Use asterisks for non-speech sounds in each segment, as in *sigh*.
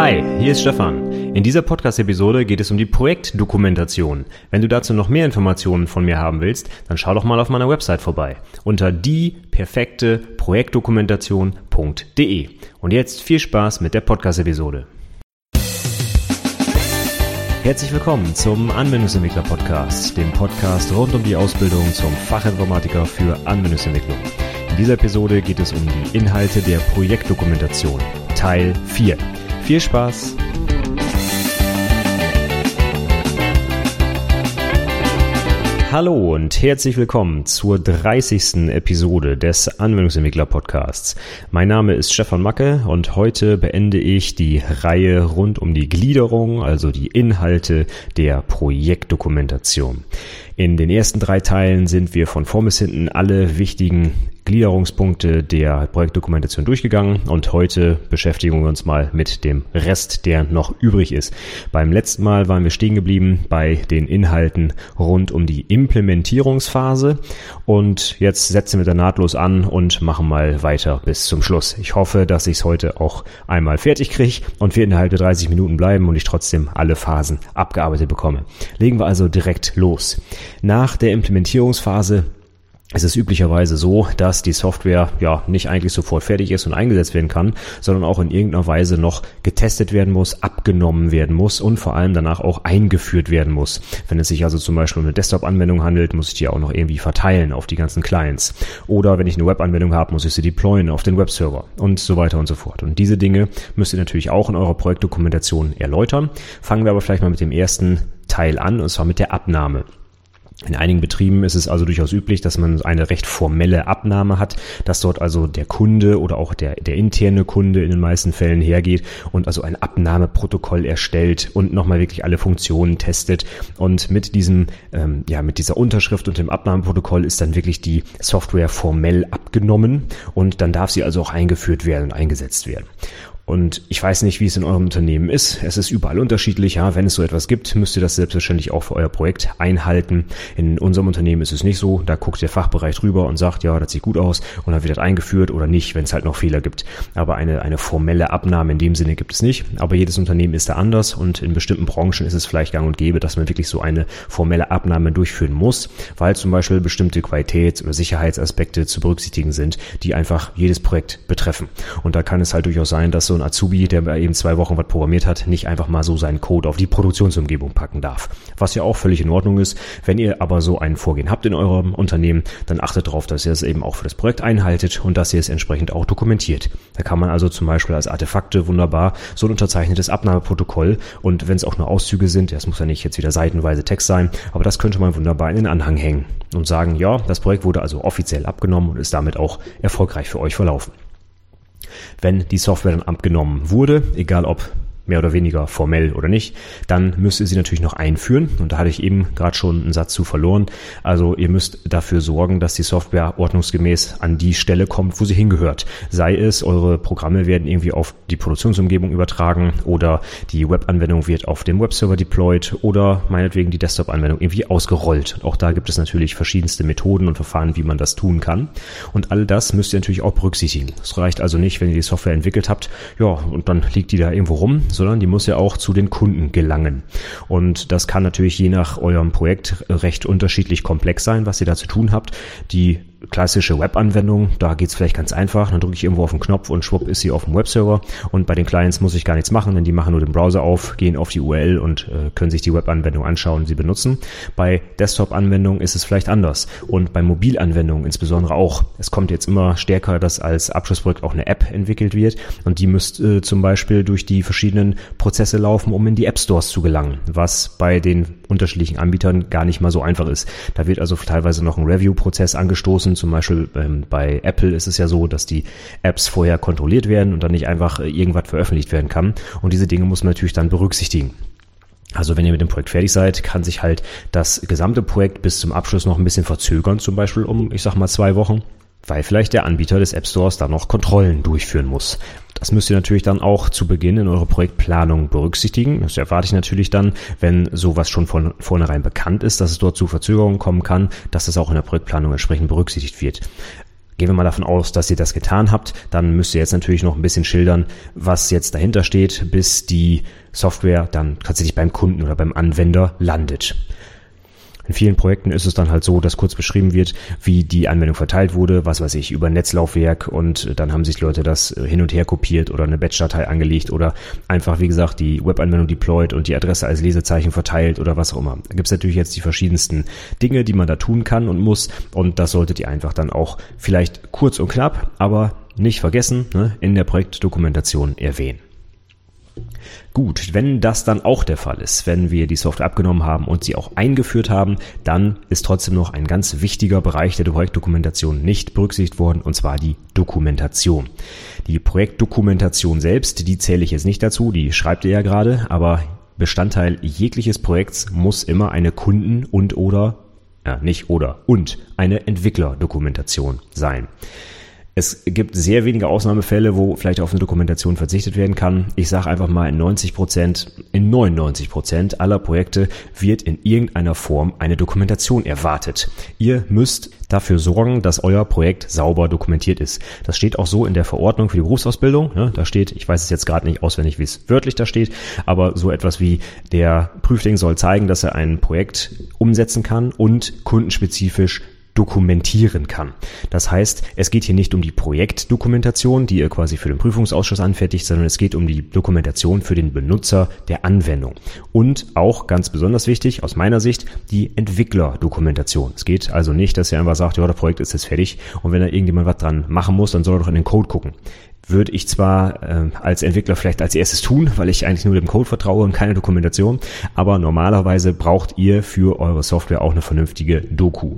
Hi, hier ist Stefan. In dieser Podcast-Episode geht es um die Projektdokumentation. Wenn du dazu noch mehr Informationen von mir haben willst, dann schau doch mal auf meiner Website vorbei unter dieperfekteprojektdokumentation.de. Und jetzt viel Spaß mit der Podcast-Episode. Herzlich willkommen zum Anwendungsentwickler Podcast, dem Podcast rund um die Ausbildung zum Fachinformatiker für Anwendungsentwicklung. In dieser Episode geht es um die Inhalte der Projektdokumentation, Teil 4. Viel Spaß! Hallo und herzlich willkommen zur 30. Episode des Anwendungsentwickler Podcasts. Mein Name ist Stefan Macke und heute beende ich die Reihe rund um die Gliederung, also die Inhalte der Projektdokumentation. In den ersten drei Teilen sind wir von vorn bis hinten alle wichtigen Gliederungspunkte der Projektdokumentation durchgegangen und heute beschäftigen wir uns mal mit dem Rest, der noch übrig ist. Beim letzten Mal waren wir stehen geblieben bei den Inhalten rund um die Implementierungsphase und jetzt setzen wir da nahtlos an und machen mal weiter bis zum Schluss. Ich hoffe, dass ich es heute auch einmal fertig kriege und wir innerhalb der 30 Minuten bleiben und ich trotzdem alle Phasen abgearbeitet bekomme. Legen wir also direkt los. Nach der Implementierungsphase es ist üblicherweise so, dass die Software ja nicht eigentlich sofort fertig ist und eingesetzt werden kann, sondern auch in irgendeiner Weise noch getestet werden muss, abgenommen werden muss und vor allem danach auch eingeführt werden muss. Wenn es sich also zum Beispiel um eine Desktop-Anwendung handelt, muss ich die auch noch irgendwie verteilen auf die ganzen Clients. Oder wenn ich eine Web-Anwendung habe, muss ich sie deployen auf den Webserver und so weiter und so fort. Und diese Dinge müsst ihr natürlich auch in eurer Projektdokumentation erläutern. Fangen wir aber vielleicht mal mit dem ersten Teil an, und zwar mit der Abnahme. In einigen Betrieben ist es also durchaus üblich, dass man eine recht formelle Abnahme hat, dass dort also der Kunde oder auch der, der interne Kunde in den meisten Fällen hergeht und also ein Abnahmeprotokoll erstellt und nochmal wirklich alle Funktionen testet. Und mit diesem, ähm, ja, mit dieser Unterschrift und dem Abnahmeprotokoll ist dann wirklich die Software formell abgenommen und dann darf sie also auch eingeführt werden und eingesetzt werden. Und ich weiß nicht, wie es in eurem Unternehmen ist. Es ist überall unterschiedlich. Ja, wenn es so etwas gibt, müsst ihr das selbstverständlich auch für euer Projekt einhalten. In unserem Unternehmen ist es nicht so. Da guckt der Fachbereich drüber und sagt, ja, das sieht gut aus und dann wird das eingeführt oder nicht, wenn es halt noch Fehler gibt. Aber eine, eine formelle Abnahme in dem Sinne gibt es nicht. Aber jedes Unternehmen ist da anders und in bestimmten Branchen ist es vielleicht gang und gäbe, dass man wirklich so eine formelle Abnahme durchführen muss, weil zum Beispiel bestimmte Qualitäts- oder Sicherheitsaspekte zu berücksichtigen sind, die einfach jedes Projekt betreffen. Und da kann es halt durchaus sein, dass so ein Azubi, der eben zwei Wochen was programmiert hat, nicht einfach mal so seinen Code auf die Produktionsumgebung packen darf. Was ja auch völlig in Ordnung ist. Wenn ihr aber so ein Vorgehen habt in eurem Unternehmen, dann achtet darauf, dass ihr es eben auch für das Projekt einhaltet und dass ihr es entsprechend auch dokumentiert. Da kann man also zum Beispiel als Artefakte wunderbar so ein unterzeichnetes Abnahmeprotokoll und wenn es auch nur Auszüge sind, das muss ja nicht jetzt wieder seitenweise Text sein, aber das könnte man wunderbar in den Anhang hängen und sagen, ja, das Projekt wurde also offiziell abgenommen und ist damit auch erfolgreich für euch verlaufen wenn die Software dann abgenommen wurde, egal ob mehr oder weniger formell oder nicht, dann müsst ihr sie natürlich noch einführen. Und da hatte ich eben gerade schon einen Satz zu verloren. Also ihr müsst dafür sorgen, dass die Software ordnungsgemäß an die Stelle kommt, wo sie hingehört. Sei es, eure Programme werden irgendwie auf die Produktionsumgebung übertragen oder die Webanwendung wird auf dem Webserver deployed oder meinetwegen die Desktop-Anwendung irgendwie ausgerollt. Und auch da gibt es natürlich verschiedenste Methoden und Verfahren, wie man das tun kann. Und all das müsst ihr natürlich auch berücksichtigen. Es reicht also nicht, wenn ihr die Software entwickelt habt, ja, und dann liegt die da irgendwo rum, sondern die muss ja auch zu den Kunden gelangen. Und das kann natürlich je nach eurem Projekt recht unterschiedlich komplex sein, was ihr da zu tun habt. Die klassische Webanwendung, da geht's vielleicht ganz einfach. Dann drücke ich irgendwo auf den Knopf und schwupp ist sie auf dem Webserver. Und bei den Clients muss ich gar nichts machen, denn die machen nur den Browser auf, gehen auf die URL und äh, können sich die Webanwendung anschauen und sie benutzen. Bei Desktop-Anwendungen ist es vielleicht anders. Und bei Mobilanwendungen insbesondere auch. Es kommt jetzt immer stärker, dass als Abschlussprojekt auch eine App entwickelt wird. Und die müsste äh, zum Beispiel durch die verschiedenen Prozesse laufen, um in die App Stores zu gelangen, was bei den unterschiedlichen Anbietern gar nicht mal so einfach ist. Da wird also teilweise noch ein Review-Prozess angestoßen müssen. Zum Beispiel ähm, bei Apple ist es ja so, dass die Apps vorher kontrolliert werden und dann nicht einfach äh, irgendwas veröffentlicht werden kann. Und diese Dinge muss man natürlich dann berücksichtigen. Also wenn ihr mit dem Projekt fertig seid, kann sich halt das gesamte Projekt bis zum Abschluss noch ein bisschen verzögern, zum Beispiel um, ich sag mal, zwei Wochen weil vielleicht der Anbieter des App Stores da noch Kontrollen durchführen muss. Das müsst ihr natürlich dann auch zu Beginn in eurer Projektplanung berücksichtigen. Das erwarte ich natürlich dann, wenn sowas schon von vornherein bekannt ist, dass es dort zu Verzögerungen kommen kann, dass das auch in der Projektplanung entsprechend berücksichtigt wird. Gehen wir mal davon aus, dass ihr das getan habt, dann müsst ihr jetzt natürlich noch ein bisschen schildern, was jetzt dahinter steht, bis die Software dann tatsächlich beim Kunden oder beim Anwender landet. In vielen Projekten ist es dann halt so, dass kurz beschrieben wird, wie die Anwendung verteilt wurde, was weiß ich, über Netzlaufwerk und dann haben sich Leute das hin und her kopiert oder eine Batch-Datei angelegt oder einfach, wie gesagt, die Webanwendung deployed und die Adresse als Lesezeichen verteilt oder was auch immer. Da gibt es natürlich jetzt die verschiedensten Dinge, die man da tun kann und muss und das solltet ihr einfach dann auch vielleicht kurz und knapp, aber nicht vergessen, ne, in der Projektdokumentation erwähnen. Gut, wenn das dann auch der Fall ist, wenn wir die Software abgenommen haben und sie auch eingeführt haben, dann ist trotzdem noch ein ganz wichtiger Bereich der Projektdokumentation nicht berücksichtigt worden, und zwar die Dokumentation. Die Projektdokumentation selbst, die zähle ich jetzt nicht dazu, die schreibt ihr ja gerade, aber Bestandteil jegliches Projekts muss immer eine Kunden- und oder, ja, nicht oder, und eine Entwicklerdokumentation sein. Es gibt sehr wenige Ausnahmefälle, wo vielleicht auf eine Dokumentation verzichtet werden kann. Ich sage einfach mal, in 90 Prozent, in 99 Prozent aller Projekte wird in irgendeiner Form eine Dokumentation erwartet. Ihr müsst dafür sorgen, dass euer Projekt sauber dokumentiert ist. Das steht auch so in der Verordnung für die Berufsausbildung. Ja, da steht, ich weiß es jetzt gerade nicht auswendig, wie es wörtlich da steht, aber so etwas wie der Prüfling soll zeigen, dass er ein Projekt umsetzen kann und kundenspezifisch dokumentieren kann. Das heißt, es geht hier nicht um die Projektdokumentation, die ihr quasi für den Prüfungsausschuss anfertigt, sondern es geht um die Dokumentation für den Benutzer der Anwendung. Und auch ganz besonders wichtig aus meiner Sicht die Entwicklerdokumentation. Es geht also nicht, dass ihr einfach sagt, ja, das Projekt ist jetzt fertig und wenn da irgendjemand was dran machen muss, dann soll er doch in den Code gucken würde ich zwar äh, als Entwickler vielleicht als erstes tun, weil ich eigentlich nur dem Code vertraue und keine Dokumentation, aber normalerweise braucht ihr für eure Software auch eine vernünftige Doku.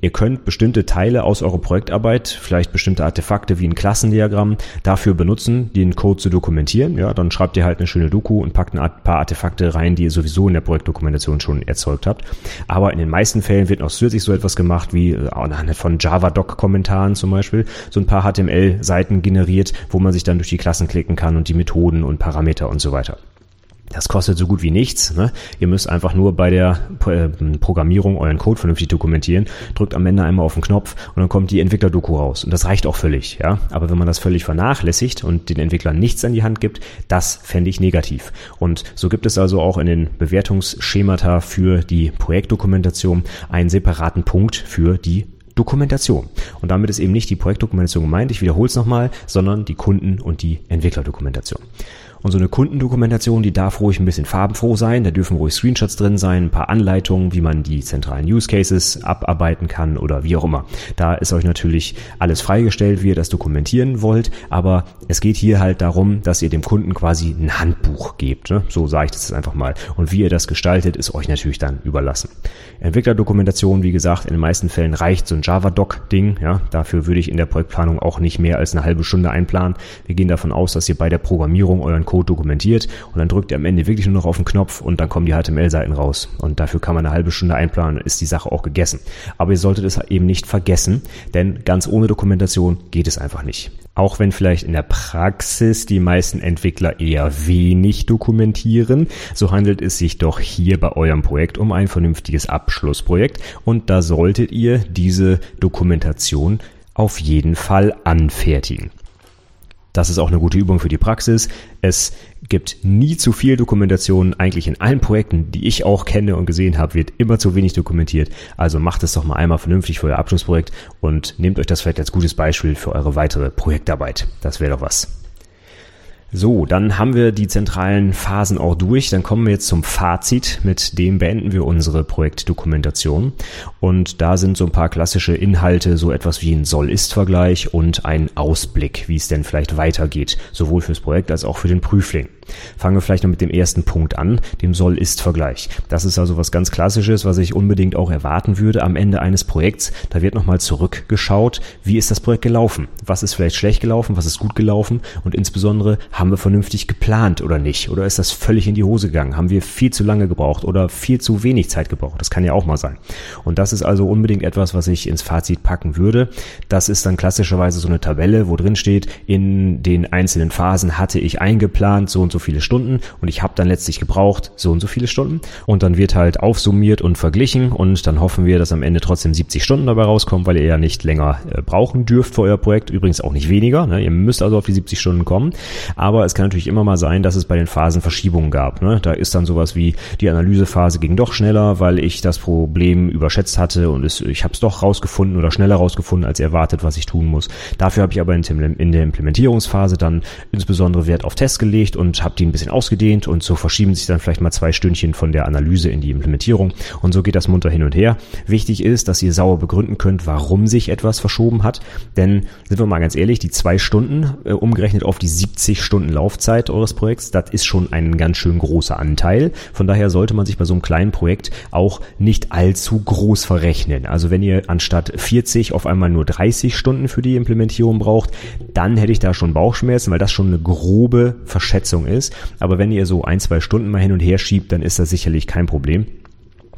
Ihr könnt bestimmte Teile aus eurer Projektarbeit, vielleicht bestimmte Artefakte wie ein Klassendiagramm, dafür benutzen, den Code zu dokumentieren. Ja, dann schreibt ihr halt eine schöne Doku und packt ein paar Artefakte rein, die ihr sowieso in der Projektdokumentation schon erzeugt habt. Aber in den meisten Fällen wird noch zusätzlich so etwas gemacht wie äh, von Java-Doc-Kommentaren zum Beispiel, so ein paar HTML-Seiten generiert, wo man sich dann durch die Klassen klicken kann und die Methoden und Parameter und so weiter. Das kostet so gut wie nichts. Ne? Ihr müsst einfach nur bei der äh, Programmierung euren Code vernünftig dokumentieren, drückt am Ende einmal auf den Knopf und dann kommt die Entwickler-Doku raus. Und das reicht auch völlig. Ja? Aber wenn man das völlig vernachlässigt und den Entwicklern nichts an die Hand gibt, das fände ich negativ. Und so gibt es also auch in den Bewertungsschemata für die Projektdokumentation einen separaten Punkt für die Dokumentation. Und damit ist eben nicht die Projektdokumentation gemeint, ich wiederhole es nochmal, sondern die Kunden- und die Entwicklerdokumentation. Und so eine Kundendokumentation, die darf ruhig ein bisschen farbenfroh sein. Da dürfen ruhig Screenshots drin sein, ein paar Anleitungen, wie man die zentralen Use Cases abarbeiten kann oder wie auch immer. Da ist euch natürlich alles freigestellt, wie ihr das dokumentieren wollt. Aber es geht hier halt darum, dass ihr dem Kunden quasi ein Handbuch gebt. Ne? So sage ich das jetzt einfach mal. Und wie ihr das gestaltet, ist euch natürlich dann überlassen. Entwicklerdokumentation, wie gesagt, in den meisten Fällen reicht so ein Java-Doc-Ding. Ja, dafür würde ich in der Projektplanung auch nicht mehr als eine halbe Stunde einplanen. Wir gehen davon aus, dass ihr bei der Programmierung euren Code dokumentiert und dann drückt ihr am Ende wirklich nur noch auf den Knopf und dann kommen die HTML-Seiten raus. Und dafür kann man eine halbe Stunde einplanen, ist die Sache auch gegessen. Aber ihr solltet es eben nicht vergessen, denn ganz ohne Dokumentation geht es einfach nicht. Auch wenn vielleicht in der Praxis die meisten Entwickler eher wenig dokumentieren, so handelt es sich doch hier bei eurem Projekt um ein vernünftiges Abschlussprojekt und da solltet ihr diese Dokumentation auf jeden Fall anfertigen. Das ist auch eine gute Übung für die Praxis. Es gibt nie zu viel Dokumentation. Eigentlich in allen Projekten, die ich auch kenne und gesehen habe, wird immer zu wenig dokumentiert. Also macht es doch mal einmal vernünftig für euer Abschlussprojekt und nehmt euch das vielleicht als gutes Beispiel für eure weitere Projektarbeit. Das wäre doch was. So, dann haben wir die zentralen Phasen auch durch. Dann kommen wir jetzt zum Fazit. Mit dem beenden wir unsere Projektdokumentation. Und da sind so ein paar klassische Inhalte, so etwas wie ein Soll-Ist-Vergleich und ein Ausblick, wie es denn vielleicht weitergeht, sowohl fürs Projekt als auch für den Prüfling. Fangen wir vielleicht noch mit dem ersten Punkt an, dem Soll-Ist-Vergleich. Das ist also was ganz Klassisches, was ich unbedingt auch erwarten würde am Ende eines Projekts. Da wird nochmal zurückgeschaut, wie ist das Projekt gelaufen? Was ist vielleicht schlecht gelaufen? Was ist gut gelaufen? Und insbesondere, haben wir vernünftig geplant oder nicht? Oder ist das völlig in die Hose gegangen? Haben wir viel zu lange gebraucht oder viel zu wenig Zeit gebraucht? Das kann ja auch mal sein. Und das ist also unbedingt etwas, was ich ins Fazit packen würde. Das ist dann klassischerweise so eine Tabelle, wo drin steht, in den einzelnen Phasen hatte ich eingeplant, so und so viele Stunden und ich habe dann letztlich gebraucht so und so viele Stunden und dann wird halt aufsummiert und verglichen und dann hoffen wir, dass am Ende trotzdem 70 Stunden dabei rauskommen, weil ihr ja nicht länger äh, brauchen dürft für euer Projekt, übrigens auch nicht weniger, ne? ihr müsst also auf die 70 Stunden kommen, aber es kann natürlich immer mal sein, dass es bei den Phasen Verschiebungen gab. Ne? Da ist dann sowas wie die Analysephase ging doch schneller, weil ich das Problem überschätzt hatte und es, ich habe es doch rausgefunden oder schneller rausgefunden als erwartet, was ich tun muss. Dafür habe ich aber in, in der Implementierungsphase dann insbesondere Wert auf Tests gelegt und habe die ein bisschen ausgedehnt und so verschieben sich dann vielleicht mal zwei Stündchen von der Analyse in die Implementierung und so geht das munter hin und her. Wichtig ist, dass ihr sauer begründen könnt, warum sich etwas verschoben hat, denn sind wir mal ganz ehrlich, die zwei Stunden äh, umgerechnet auf die 70 Stunden Laufzeit eures Projekts, das ist schon ein ganz schön großer Anteil. Von daher sollte man sich bei so einem kleinen Projekt auch nicht allzu groß verrechnen. Also wenn ihr anstatt 40 auf einmal nur 30 Stunden für die Implementierung braucht, dann hätte ich da schon Bauchschmerzen, weil das schon eine grobe Verschätzung ist. Aber wenn ihr so ein, zwei Stunden mal hin und her schiebt, dann ist das sicherlich kein Problem.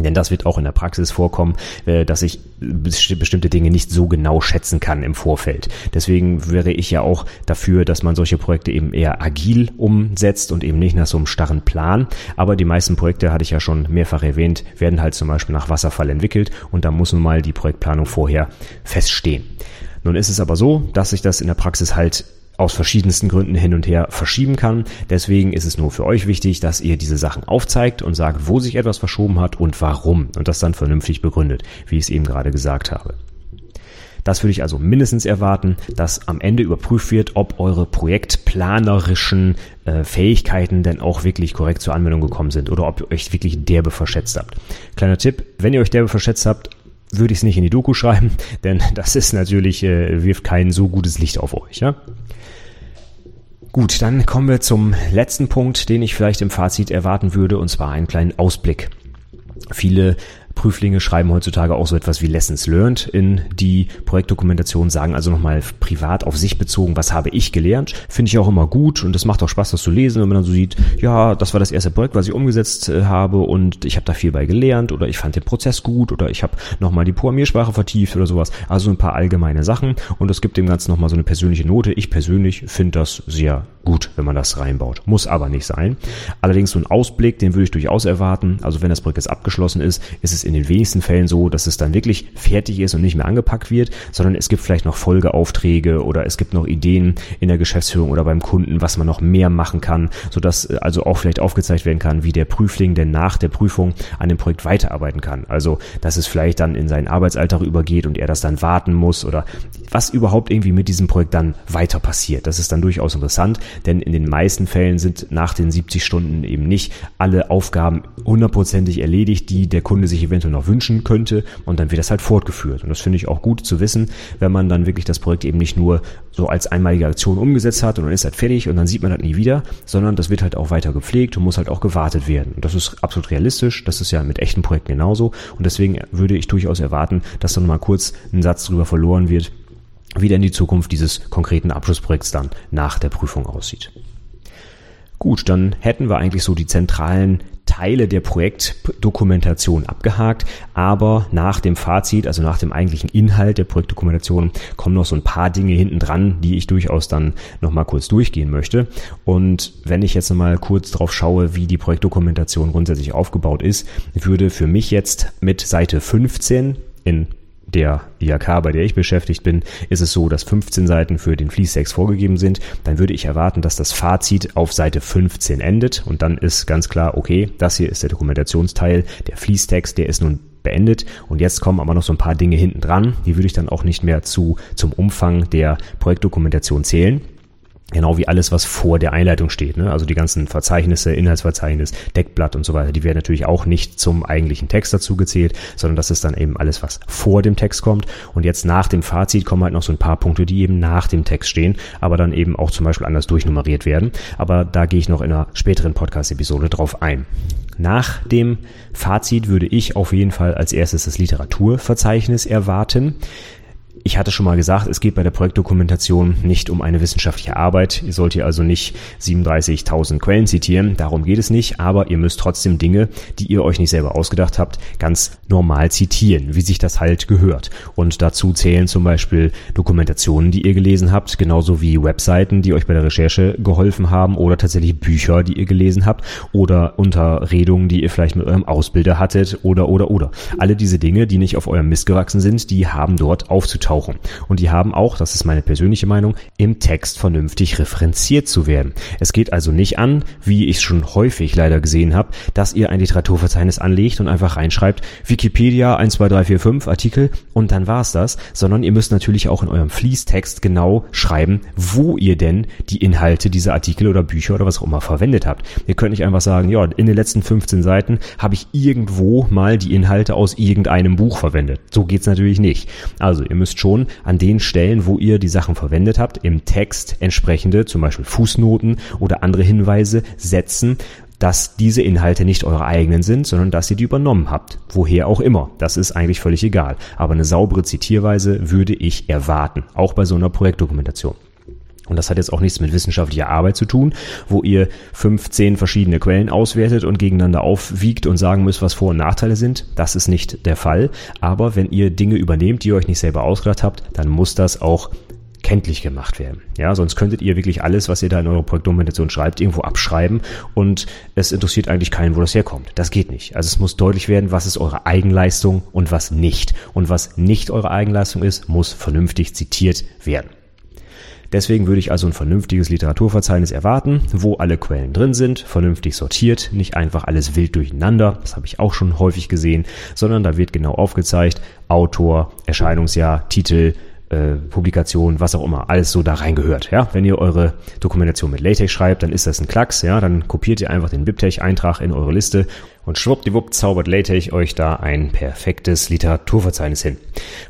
Denn das wird auch in der Praxis vorkommen, äh, dass ich bestimmte Dinge nicht so genau schätzen kann im Vorfeld. Deswegen wäre ich ja auch dafür, dass man solche Projekte eben eher agil umsetzt und eben nicht nach so einem starren Plan. Aber die meisten Projekte, hatte ich ja schon mehrfach erwähnt, werden halt zum Beispiel nach Wasserfall entwickelt und da muss nun mal die Projektplanung vorher feststehen. Nun ist es aber so, dass sich das in der Praxis halt aus verschiedensten Gründen hin und her verschieben kann. Deswegen ist es nur für euch wichtig, dass ihr diese Sachen aufzeigt und sagt, wo sich etwas verschoben hat und warum und das dann vernünftig begründet, wie ich es eben gerade gesagt habe. Das würde ich also mindestens erwarten, dass am Ende überprüft wird, ob eure projektplanerischen äh, Fähigkeiten denn auch wirklich korrekt zur Anwendung gekommen sind oder ob ihr euch wirklich derbe verschätzt habt. Kleiner Tipp, wenn ihr euch derbe verschätzt habt, würde ich es nicht in die Doku schreiben, *laughs* denn das ist natürlich, äh, wirft kein so gutes Licht auf euch. Ja? Gut, dann kommen wir zum letzten Punkt, den ich vielleicht im Fazit erwarten würde, und zwar einen kleinen Ausblick. Viele Prüflinge schreiben heutzutage auch so etwas wie Lessons Learned in die Projektdokumentation, sagen also nochmal privat auf sich bezogen, was habe ich gelernt. Finde ich auch immer gut und es macht auch Spaß, das zu lesen, wenn man dann so sieht, ja, das war das erste Projekt, was ich umgesetzt äh, habe und ich habe da viel bei gelernt oder ich fand den Prozess gut oder ich habe nochmal die Programmiersprache vertieft oder sowas. Also ein paar allgemeine Sachen und es gibt dem Ganzen nochmal so eine persönliche Note. Ich persönlich finde das sehr gut, wenn man das reinbaut. Muss aber nicht sein. Allerdings so ein Ausblick, den würde ich durchaus erwarten. Also wenn das Projekt jetzt abgeschlossen ist, ist es in den wenigsten Fällen so, dass es dann wirklich fertig ist und nicht mehr angepackt wird, sondern es gibt vielleicht noch Folgeaufträge oder es gibt noch Ideen in der Geschäftsführung oder beim Kunden, was man noch mehr machen kann, sodass äh, also auch vielleicht aufgezeigt werden kann, wie der Prüfling denn nach der Prüfung an dem Projekt weiterarbeiten kann. Also, dass es vielleicht dann in seinen Arbeitsalltag übergeht und er das dann warten muss oder was überhaupt irgendwie mit diesem Projekt dann weiter passiert. Das ist dann durchaus interessant, denn in den meisten Fällen sind nach den 70 Stunden eben nicht alle Aufgaben hundertprozentig erledigt, die der Kunde sich eventuell noch wünschen könnte und dann wird das halt fortgeführt. Und das finde ich auch gut zu wissen, wenn man dann wirklich das Projekt eben nicht nur so als einmalige Aktion umgesetzt hat und dann ist halt fertig und dann sieht man das nie wieder, sondern das wird halt auch weiter gepflegt und muss halt auch gewartet werden. Und das ist absolut realistisch, das ist ja mit echten Projekten genauso und deswegen würde ich durchaus erwarten, dass dann mal kurz ein Satz drüber verloren wird, wie denn die Zukunft dieses konkreten Abschlussprojekts dann nach der Prüfung aussieht. Gut, dann hätten wir eigentlich so die zentralen Teile der Projektdokumentation abgehakt, aber nach dem Fazit, also nach dem eigentlichen Inhalt der Projektdokumentation, kommen noch so ein paar Dinge hinten dran, die ich durchaus dann nochmal kurz durchgehen möchte. Und wenn ich jetzt nochmal kurz drauf schaue, wie die Projektdokumentation grundsätzlich aufgebaut ist, würde für mich jetzt mit Seite 15 in der IHK, bei der ich beschäftigt bin, ist es so, dass 15 Seiten für den Fließtext vorgegeben sind. Dann würde ich erwarten, dass das Fazit auf Seite 15 endet und dann ist ganz klar, okay, das hier ist der Dokumentationsteil, der Fließtext, der ist nun beendet und jetzt kommen aber noch so ein paar Dinge hinten dran, die würde ich dann auch nicht mehr zu zum Umfang der Projektdokumentation zählen. Genau wie alles, was vor der Einleitung steht. Ne? Also die ganzen Verzeichnisse, Inhaltsverzeichnis, Deckblatt und so weiter, die werden natürlich auch nicht zum eigentlichen Text dazu gezählt, sondern das ist dann eben alles, was vor dem Text kommt. Und jetzt nach dem Fazit kommen halt noch so ein paar Punkte, die eben nach dem Text stehen, aber dann eben auch zum Beispiel anders durchnummeriert werden. Aber da gehe ich noch in einer späteren Podcast-Episode drauf ein. Nach dem Fazit würde ich auf jeden Fall als erstes das Literaturverzeichnis erwarten Ich hatte schon mal gesagt, es geht bei der Projektdokumentation nicht um eine wissenschaftliche Arbeit. Ihr sollt hier also nicht 37.000 Quellen zitieren, darum geht es nicht, aber ihr müsst trotzdem Dinge, die ihr euch nicht selber ausgedacht habt, ganz normal zitieren, wie sich das halt gehört. Und dazu zählen zum Beispiel Dokumentationen, die ihr gelesen habt, genauso wie Webseiten, die euch bei der Recherche geholfen haben oder tatsächlich Bücher, die ihr gelesen habt oder Unterredungen, die ihr vielleicht mit eurem Ausbilder hattet oder oder oder. Alle diese Dinge, die nicht auf eurem Mist gewachsen sind, die haben dort aufzutauchen auftauchen. Und die haben auch, das ist meine persönliche Meinung, im Text vernünftig referenziert zu werden. Es geht also nicht an, wie ich schon häufig leider gesehen habe, dass ihr ein Literaturverzeichnis anlegt und einfach reinschreibt, Wikipedia 1, 2, 3, 4, 5 Artikel und dann war's das, sondern ihr müsst natürlich auch in eurem Fließtext genau schreiben, wo ihr denn die Inhalte dieser Artikel oder Bücher oder was auch immer verwendet habt. Ihr könnt nicht einfach sagen, ja, in den letzten 15 Seiten habe ich irgendwo mal die Inhalte aus irgendeinem Buch verwendet. So geht's natürlich nicht. Also ihr müsst schon an den Stellen, wo ihr die Sachen verwendet habt, im Text entsprechende, zum Beispiel Fußnoten oder andere Hinweise setzen, dass diese Inhalte nicht eure eigenen sind, sondern dass ihr die übernommen habt. Woher auch immer. Das ist eigentlich völlig egal. Aber eine saubere Zitierweise würde ich erwarten. Auch bei so einer Projektdokumentation. Und das hat jetzt auch nichts mit wissenschaftlicher Arbeit zu tun, wo ihr 15 verschiedene Quellen auswertet und gegeneinander aufwiegt und sagen müsst, was Vor- und Nachteile sind. Das ist nicht der Fall. Aber wenn ihr Dinge übernehmt, die ihr euch nicht selber ausgedacht habt, dann muss das auch kenntlich gemacht werden. Ja, sonst könntet ihr wirklich alles, was ihr da in eurer Projektdokumentation schreibt, irgendwo abschreiben und es interessiert eigentlich keinen, wo das herkommt. Das geht nicht. Also es muss deutlich werden, was ist eure Eigenleistung und was nicht. Und was nicht eure Eigenleistung ist, muss vernünftig zitiert werden. Deswegen würde ich also ein vernünftiges Literaturverzeichnis erwarten, wo alle Quellen drin sind, vernünftig sortiert, nicht einfach alles wild durcheinander, das habe ich auch schon häufig gesehen, sondern da wird genau aufgezeigt, Autor, Erscheinungsjahr, Titel, äh, Publikation, was auch immer, alles so da reingehört. Ja, wenn ihr eure Dokumentation mit LaTeX schreibt, dann ist das ein Klacks. Ja, dann kopiert ihr einfach den BibTeX-Eintrag in eure Liste und schwuppdiwupp zaubert LaTeX euch da ein perfektes Literaturverzeichnis hin.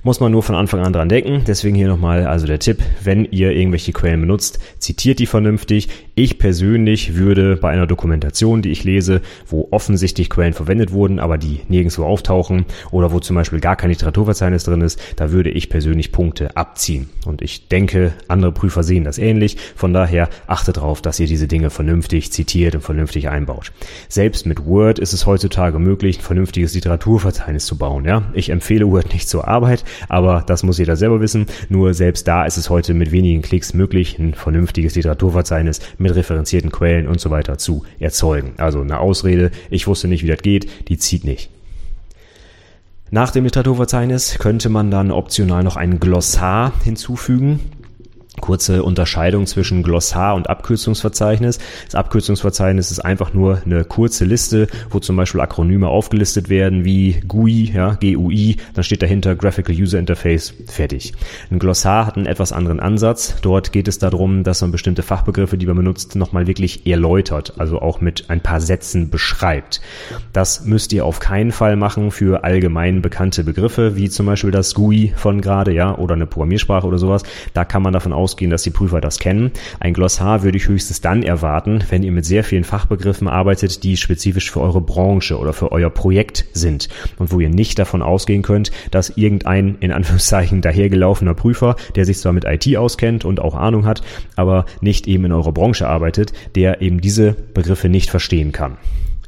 Muss man nur von Anfang an dran denken. Deswegen hier nochmal also der Tipp, wenn ihr irgendwelche Quellen benutzt, zitiert die vernünftig. Ich persönlich würde bei einer Dokumentation, die ich lese, wo offensichtlich Quellen verwendet wurden, aber die nirgendwo auftauchen oder wo zum Beispiel gar kein Literaturverzeichnis drin ist, da würde ich persönlich Punkte abziehen. Und ich denke, andere Prüfer sehen das ähnlich. Von daher achtet darauf, dass ihr diese Dinge vernünftig zitiert und vernünftig einbaut. Selbst mit Word ist es es heutzutage möglich, ein vernünftiges Literaturverzeichnis zu bauen. Ja, ich empfehle Word nicht zur Arbeit, aber das muss jeder selber wissen. Nur selbst da ist es heute mit wenigen Klicks möglich, ein vernünftiges Literaturverzeichnis mit referenzierten Quellen und so weiter zu erzeugen. Also eine Ausrede, ich wusste nicht, wie das geht, die zieht nicht. Nach dem Literaturverzeichnis könnte man dann optional noch ein Glossar hinzufügen. Kurze Unterscheidung zwischen Glossar und Abkürzungsverzeichnis. Das Abkürzungsverzeichnis ist einfach nur eine kurze Liste, wo zum Beispiel Akronyme aufgelistet werden, wie GUI, ja, GUI, dann steht dahinter Graphical User Interface, fertig. Ein Glossar hat einen etwas anderen Ansatz. Dort geht es darum, dass man bestimmte Fachbegriffe, die man benutzt, nochmal wirklich erläutert, also auch mit ein paar Sätzen beschreibt. Das müsst ihr auf keinen Fall machen für allgemein bekannte Begriffe, wie zum Beispiel das GUI von gerade, ja, oder eine Programmiersprache oder sowas. Da kann man davon aus ausgehen, dass die Prüfer das kennen. Ein Glossar würde ich höchstens dann erwarten, wenn ihr mit sehr vielen Fachbegriffen arbeitet, die spezifisch für eure Branche oder für euer Projekt sind und wo ihr nicht davon ausgehen könnt, dass irgendein in Anführungszeichen dahergelaufener Prüfer, der sich zwar mit IT auskennt und auch Ahnung hat, aber nicht eben in eurer Branche arbeitet, der eben diese Begriffe nicht verstehen kann.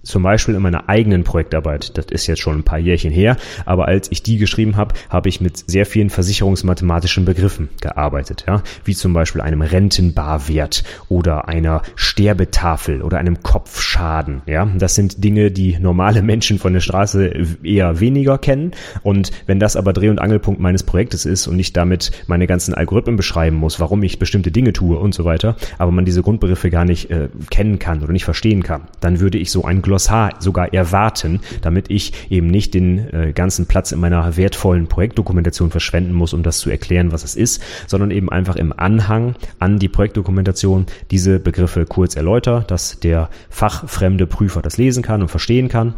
Zum Beispiel in meiner eigenen Projektarbeit, das ist jetzt schon ein paar Jährchen her, aber als ich die geschrieben habe, habe ich mit sehr vielen versicherungsmathematischen Begriffen gearbeitet, ja, wie zum Beispiel einem Rentenbarwert oder einer Sterbetafel oder einem Kopfschaden, ja. Das sind Dinge, die normale Menschen von der Straße eher weniger kennen und wenn das aber Dreh- und Angelpunkt meines Projektes ist und ich damit meine ganzen Algorithmen beschreiben muss, warum ich bestimmte Dinge tue und so weiter, aber man diese Grundbegriffe gar nicht äh, kennen kann oder nicht verstehen kann, dann würde ich so ein Glossar sogar erwarten, damit ich eben nicht den äh, ganzen Platz in meiner wertvollen Projektdokumentation verschwenden muss, um das zu erklären, was es ist, sondern eben einfach im Anhang an die Projektdokumentation diese Begriffe kurz erläuter, dass der fachfremde Prüfer das lesen kann und verstehen kann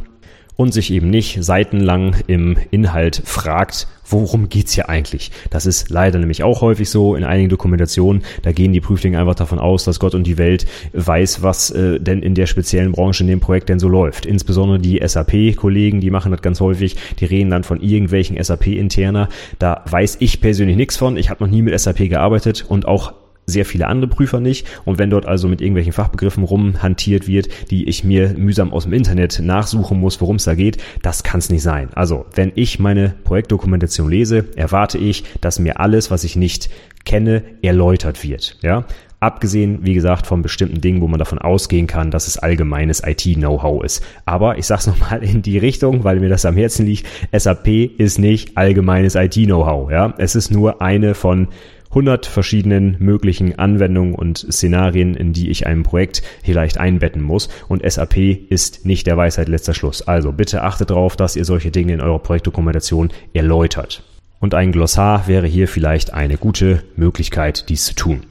und sich eben nicht seitenlang im Inhalt fragt, worum geht's hier eigentlich? Das ist leider nämlich auch häufig so in einigen Dokumentationen. Da gehen die Prüflinge einfach davon aus, dass Gott und die Welt weiß, was äh, denn in der speziellen Branche in dem Projekt denn so läuft. Insbesondere die SAP-Kollegen, die machen das ganz häufig. Die reden dann von irgendwelchen SAP-Interner. Da weiß ich persönlich nichts von. Ich habe noch nie mit SAP gearbeitet und auch sehr viele andere Prüfer nicht. Und wenn dort also mit irgendwelchen Fachbegriffen rumhantiert wird, die ich mir mühsam aus dem Internet nachsuchen muss, worum es da geht, das kann es nicht sein. Also, wenn ich meine Projektdokumentation lese, erwarte ich, dass mir alles, was ich nicht kenne, erläutert wird. Ja, Abgesehen, wie gesagt, von bestimmten Dingen, wo man davon ausgehen kann, dass es allgemeines IT-Know-how ist. Aber ich sage es nochmal in die Richtung, weil mir das am Herzen liegt. SAP ist nicht allgemeines IT-Know-how. Ja? Es ist nur eine von 100 verschiedenen möglichen Anwendungen und Szenarien, in die ich ein Projekt vielleicht einbetten muss. Und SAP ist nicht der Weisheit letzter Schluss. Also bitte achtet darauf, dass ihr solche Dinge in eurer Projektdokumentation erläutert. Und ein Glossar wäre hier vielleicht eine gute Möglichkeit, dies zu tun.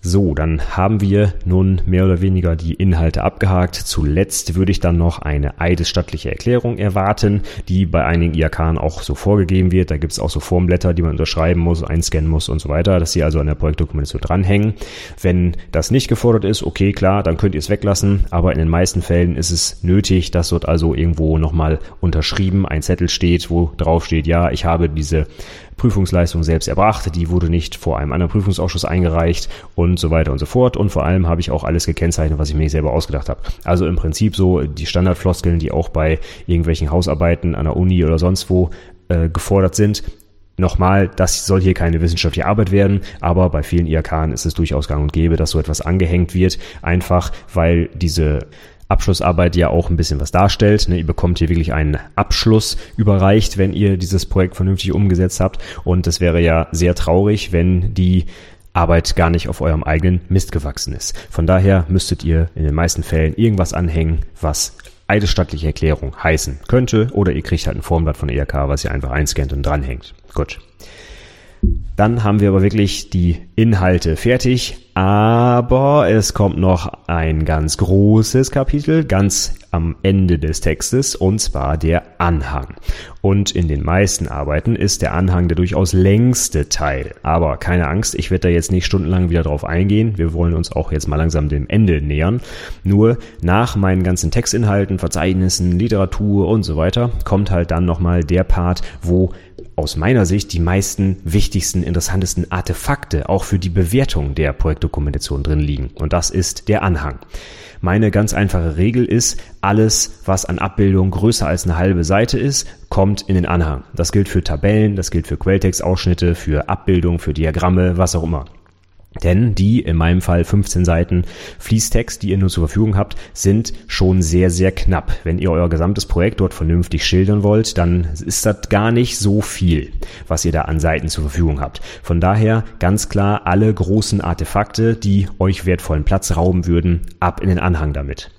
So, dann haben wir nun mehr oder weniger die Inhalte abgehakt. Zuletzt würde ich dann noch eine eidesstattliche Erklärung erwarten, die bei einigen IAK auch so vorgegeben wird. Da gibt es auch so Formblätter, die man unterschreiben muss, einscannen muss und so weiter, dass sie also an der Projektdokumentation dranhängen. Wenn das nicht gefordert ist, okay, klar, dann könnt ihr es weglassen, aber in den meisten Fällen ist es nötig, dass dort also irgendwo nochmal unterschrieben ein Zettel steht, wo drauf steht, ja, ich habe diese Prüfungsleistung selbst erbracht, die wurde nicht vor einem anderen Prüfungsausschuss eingereicht und so weiter und so fort. Und vor allem habe ich auch alles gekennzeichnet, was ich mir selber ausgedacht habe. Also im Prinzip so die Standardfloskeln, die auch bei irgendwelchen Hausarbeiten an der Uni oder sonst wo äh, gefordert sind. Nochmal, das soll hier keine wissenschaftliche Arbeit werden, aber bei vielen IAK ist es durchaus gang und gäbe, dass so etwas angehängt wird, einfach weil diese Abschlussarbeit ja auch ein bisschen was darstellt. Ne? Ihr bekommt hier wirklich einen Abschluss überreicht, wenn ihr dieses Projekt vernünftig umgesetzt habt. Und es wäre ja sehr traurig, wenn die Arbeit gar nicht auf eurem eigenen Mist gewachsen ist. Von daher müsstet ihr in den meisten Fällen irgendwas anhängen, was eidesstattliche Erklärung heißen könnte. Oder ihr kriegt halt ein Formblatt von ERK, was ihr einfach einscannt und dranhängt. Gut. Dann haben wir aber wirklich die Inhalte fertig. Aber es kommt noch ein ganz großes Kapitel, ganz am Ende des Textes, und zwar der Anhang. Und in den meisten Arbeiten ist der Anhang der durchaus längste Teil. Aber keine Angst, ich werde da jetzt nicht stundenlang wieder drauf eingehen. Wir wollen uns auch jetzt mal langsam dem Ende nähern. Nur nach meinen ganzen Textinhalten, Verzeichnissen, Literatur und so weiter kommt halt dann nochmal der Part, wo aus meiner Sicht die meisten wichtigsten, interessantesten Artefakte auch für die Bewertung der Projektdokumentation drin liegen. Und das ist der Anhang. Meine ganz einfache Regel ist, alles, was an Abbildung größer als eine halbe Seite ist, kommt in den Anhang. Das gilt für Tabellen, das gilt für Quelltextausschnitte, für Abbildungen, für Diagramme, was auch immer. Denn die, in meinem Fall 15 Seiten Fließtext, die ihr nur zur Verfügung habt, sind schon sehr, sehr knapp. Wenn ihr euer gesamtes Projekt dort vernünftig schildern wollt, dann ist das gar nicht so viel, was ihr da an Seiten zur Verfügung habt. Von daher ganz klar alle großen Artefakte, die euch wertvollen Platz rauben würden, ab in den Anhang damit.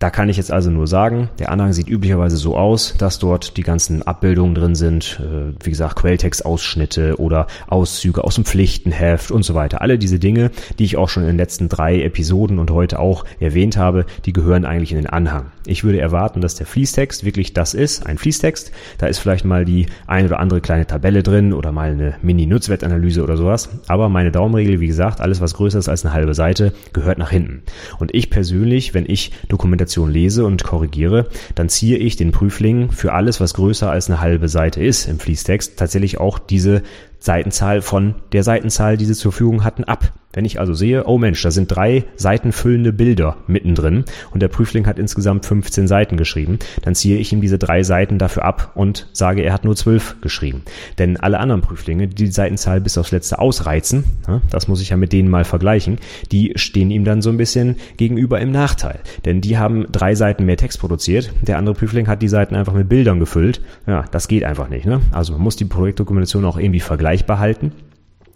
Da kann ich jetzt also nur sagen, der Anhang sieht üblicherweise so aus, dass dort die ganzen Abbildungen drin sind, äh, wie gesagt, Quelltextausschnitte oder Auszüge aus dem Pflichtenheft und so weiter. Alle diese Dinge, die ich auch schon in den letzten drei Episoden und heute auch erwähnt habe, die gehören eigentlich in den Anhang. Ich würde erwarten, dass der Fließtext wirklich das ist, ein Fließtext. Da ist vielleicht mal die ein oder andere kleine Tabelle drin oder mal eine Mini-Nutzwertanalyse oder sowas. Aber meine Daumenregel, wie gesagt, alles was größer ist als eine halbe Seite, gehört nach hinten. Und ich persönlich, wenn ich Dokumentation Dokumentation lese und korrigiere, dann ziehe ich den Prüfling für alles, was größer als eine halbe Seite ist im Fließtext, tatsächlich auch diese Seitenzahl von der Seitenzahl, die sie zur Verfügung hatten, ab. Wenn ich also sehe, oh Mensch, da sind drei seitenfüllende Bilder mittendrin und der Prüfling hat insgesamt 15 Seiten geschrieben, dann ziehe ich ihm diese drei Seiten dafür ab und sage, er hat nur zwölf geschrieben. Denn alle anderen Prüflinge, die die Seitenzahl bis aufs letzte ausreizen, das muss ich ja mit denen mal vergleichen, die stehen ihm dann so ein bisschen gegenüber im Nachteil. Denn die haben drei Seiten mehr Text produziert, der andere Prüfling hat die Seiten einfach mit Bildern gefüllt. Ja, das geht einfach nicht. Ne? Also man muss die Projektdokumentation auch irgendwie vergleichen vergleichbar halten.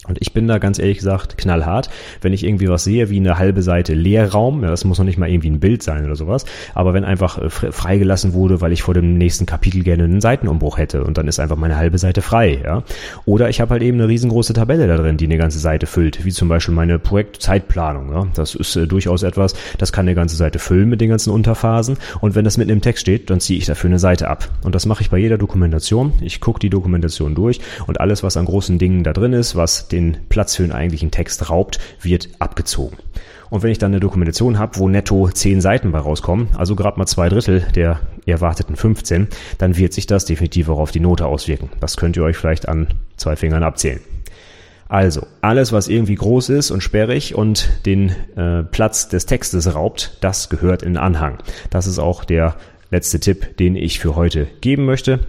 Und ich bin da ganz ehrlich gesagt knallhart, wenn ich irgendwie was sehe wie eine halbe Seite Leerraum, ja, das muss noch nicht mal irgendwie ein Bild sein oder sowas, aber wenn einfach äh, freigelassen wurde, weil ich vor dem nächsten Kapitel gerne einen Seitenumbruch hätte und dann ist einfach meine halbe Seite frei, ja. Oder ich habe halt eben eine riesengroße Tabelle da drin, die eine ganze Seite füllt, wie zum Beispiel meine Projektzeitplanung, ja. Das ist äh, durchaus etwas, das kann eine ganze Seite füllen mit den ganzen Unterphasen und wenn das mitten im Text steht, dann ziehe ich dafür eine Seite ab. Und das mache ich bei jeder Dokumentation. Ich gucke die Dokumentation durch und alles, was an großen Dingen da drin ist, was den Platz für einen eigentlichen Text raubt, wird abgezogen. Und wenn ich dann eine Dokumentation habe, wo netto zehn Seiten bei rauskommen, also gerade mal zwei Drittel der erwarteten 15, dann wird sich das definitiv auch auf die Note auswirken. Das könnt ihr euch vielleicht an zwei Fingern abzählen. Also, alles, was irgendwie groß ist und sperrig und den äh, Platz des Textes raubt, das gehört in den Anhang. Das ist auch der letzte Tipp, den ich für heute geben möchte.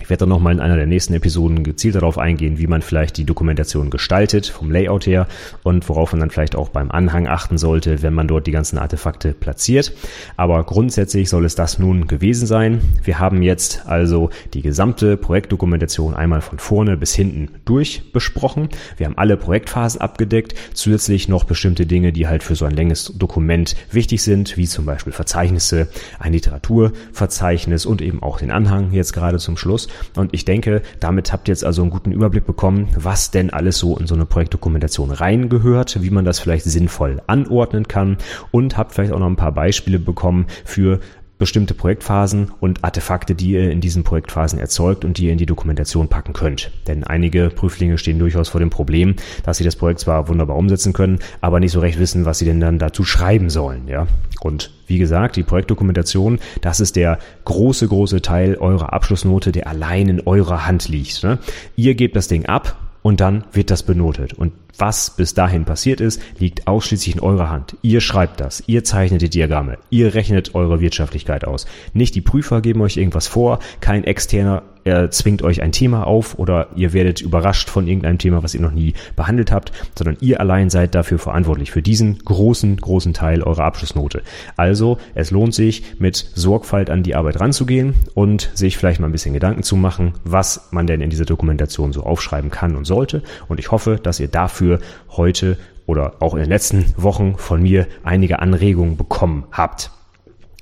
Ich werde dann nochmal in einer der nächsten Episoden gezielt darauf eingehen, wie man vielleicht die Dokumentation gestaltet, vom Layout her und worauf man dann vielleicht auch beim Anhang achten sollte, wenn man dort die ganzen Artefakte platziert. Aber grundsätzlich soll es das nun gewesen sein. Wir haben jetzt also die gesamte Projektdokumentation einmal von vorne bis hinten durch besprochen. Wir haben alle Projektphasen abgedeckt, zusätzlich noch bestimmte Dinge, die halt für so ein länges Dokument wichtig sind, wie zum Beispiel Verzeichnisse, ein Literaturverzeichnis und eben auch den Anhang jetzt gerade zum Schluss. Und ich denke, damit habt ihr jetzt also einen guten Überblick bekommen, was denn alles so in so eine Projektdokumentation reingehört, wie man das vielleicht sinnvoll anordnen kann. Und habt vielleicht auch noch ein paar Beispiele bekommen für bestimmte Projektphasen und Artefakte, die ihr in diesen Projektphasen erzeugt und die ihr in die Dokumentation packen könnt. Denn einige Prüflinge stehen durchaus vor dem Problem, dass sie das Projekt zwar wunderbar umsetzen können, aber nicht so recht wissen, was sie denn dann dazu schreiben sollen, ja. Und wie gesagt, die Projektdokumentation, das ist der große, große Teil eurer Abschlussnote, der allein in eurer Hand liegt. Ne? Ihr gebt das Ding ab und dann wird das benotet. Und was bis dahin passiert ist, liegt ausschließlich in eurer Hand. Ihr schreibt das, ihr zeichnet die Diagramme, ihr rechnet eure Wirtschaftlichkeit aus. Nicht die Prüfer geben euch irgendwas vor, kein externer er zwingt euch ein Thema auf oder ihr werdet überrascht von irgendeinem Thema, was ihr noch nie behandelt habt, sondern ihr allein seid dafür verantwortlich, für diesen großen, großen Teil eurer Abschlussnote. Also, es lohnt sich, mit Sorgfalt an die Arbeit ranzugehen und sich vielleicht mal ein bisschen Gedanken zu machen, was man denn in dieser Dokumentation so aufschreiben kann und sollte. Und ich hoffe, dass ihr dafür heute oder auch in den letzten Wochen von mir einige Anregungen bekommen habt.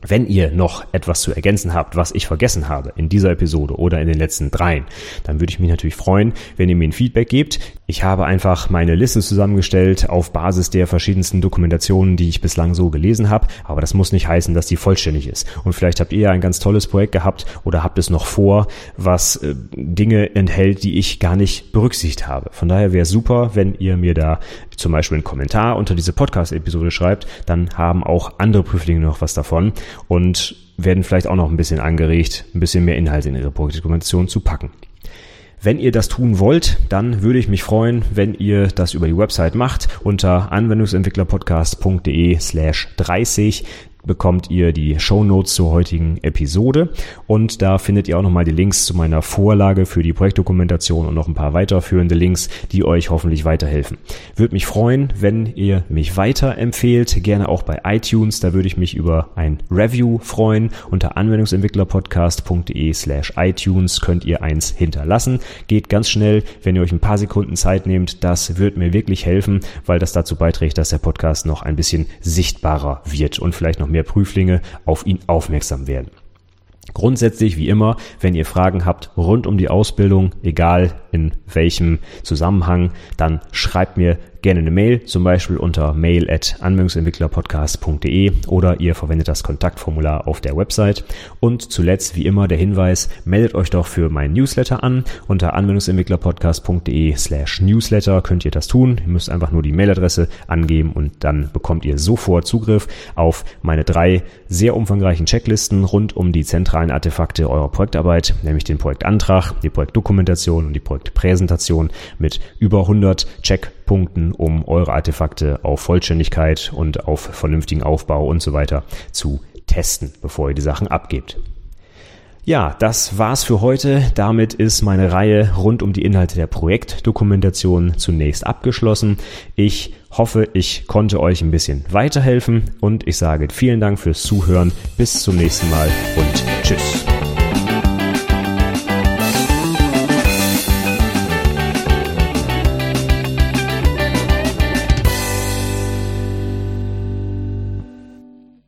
Wenn ihr noch etwas zu ergänzen habt, was ich vergessen habe in dieser Episode oder in den letzten dreien, dann würde ich mich natürlich freuen, wenn ihr mir ein Feedback gebt. Ich habe einfach meine Liste zusammengestellt auf Basis der verschiedensten Dokumentationen, die ich bislang so gelesen habe, aber das muss nicht heißen, dass die vollständig ist. Und vielleicht habt ihr ein ganz tolles Projekt gehabt oder habt es noch vor, was äh, Dinge enthält, die ich gar nicht berücksichtigt habe. Von daher wäre es super, wenn ihr mir da zum Beispiel einen Kommentar unter diese Podcast-Episode schreibt, dann haben auch andere Prüflinge noch was davon und werden vielleicht auch noch ein bisschen angeregt, ein bisschen mehr Inhalte in ihre Projektdokumentation zu packen. Wenn ihr das tun wollt, dann würde ich mich freuen, wenn ihr das über die Website macht unter anwendungsentwicklerpodcast.de slash 30 bekommt ihr die Show Notes zur heutigen Episode und da findet ihr auch nochmal die Links zu meiner Vorlage für die Projektdokumentation und noch ein paar weiterführende Links, die euch hoffentlich weiterhelfen. Würde mich freuen, wenn ihr mich weiterempfehlt, gerne auch bei iTunes, da würde ich mich über ein Review freuen. Unter anwendungsentwicklerpodcast.de slash iTunes könnt ihr eins hinterlassen. Geht ganz schnell, wenn ihr euch ein paar Sekunden Zeit nehmt, das wird mir wirklich helfen, weil das dazu beiträgt, dass der Podcast noch ein bisschen sichtbarer wird und vielleicht noch mehr Prüflinge auf ihn aufmerksam werden. Grundsätzlich wie immer, wenn ihr Fragen habt rund um die Ausbildung, egal in welchem Zusammenhang, dann schreibt mir gerne eine Mail, zum Beispiel unter mail at anwendungsentwicklerpodcast.de oder ihr verwendet das Kontaktformular auf der Website. Und zuletzt, wie immer, der Hinweis, meldet euch doch für mein Newsletter an. Unter anwendungsentwicklerpodcast.de slash Newsletter könnt ihr das tun. Ihr müsst einfach nur die Mailadresse angeben und dann bekommt ihr sofort Zugriff auf meine drei sehr umfangreichen Checklisten rund um die zentralen Artefakte eurer Projektarbeit, nämlich den Projektantrag, die Projektdokumentation und die Projektpräsentation mit über 100 Checkpunkten um eure Artefakte auf Vollständigkeit und auf vernünftigen Aufbau und so weiter zu testen, bevor ihr die Sachen abgebt. Ja, das war's für heute. Damit ist meine Reihe rund um die Inhalte der Projektdokumentation zunächst abgeschlossen. Ich hoffe, ich konnte euch ein bisschen weiterhelfen und ich sage vielen Dank fürs Zuhören. Bis zum nächsten Mal und tschüss.